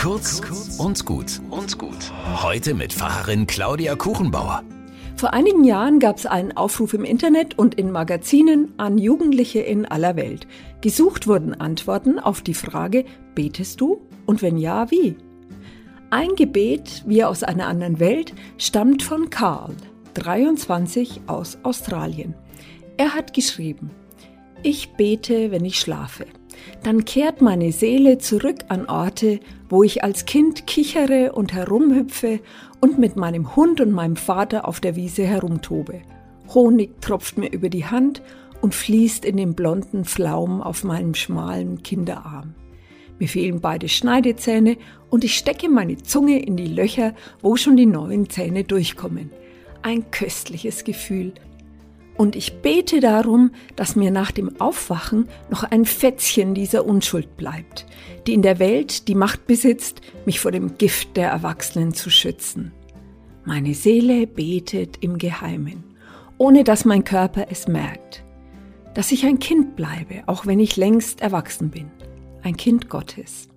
Kurz und gut und gut. Heute mit Pfarrerin Claudia Kuchenbauer. Vor einigen Jahren gab es einen Aufruf im Internet und in Magazinen an Jugendliche in aller Welt. Gesucht wurden Antworten auf die Frage, betest du? Und wenn ja, wie? Ein Gebet, wie aus einer anderen Welt, stammt von Karl, 23 aus Australien. Er hat geschrieben, ich bete, wenn ich schlafe. Dann kehrt meine Seele zurück an Orte, wo ich als Kind kichere und herumhüpfe und mit meinem Hund und meinem Vater auf der Wiese herumtobe. Honig tropft mir über die Hand und fließt in den blonden Pflaumen auf meinem schmalen Kinderarm. Mir fehlen beide Schneidezähne und ich stecke meine Zunge in die Löcher, wo schon die neuen Zähne durchkommen. Ein köstliches Gefühl, und ich bete darum, dass mir nach dem Aufwachen noch ein Fätzchen dieser Unschuld bleibt, die in der Welt die Macht besitzt, mich vor dem Gift der Erwachsenen zu schützen. Meine Seele betet im Geheimen, ohne dass mein Körper es merkt, dass ich ein Kind bleibe, auch wenn ich längst erwachsen bin, ein Kind Gottes.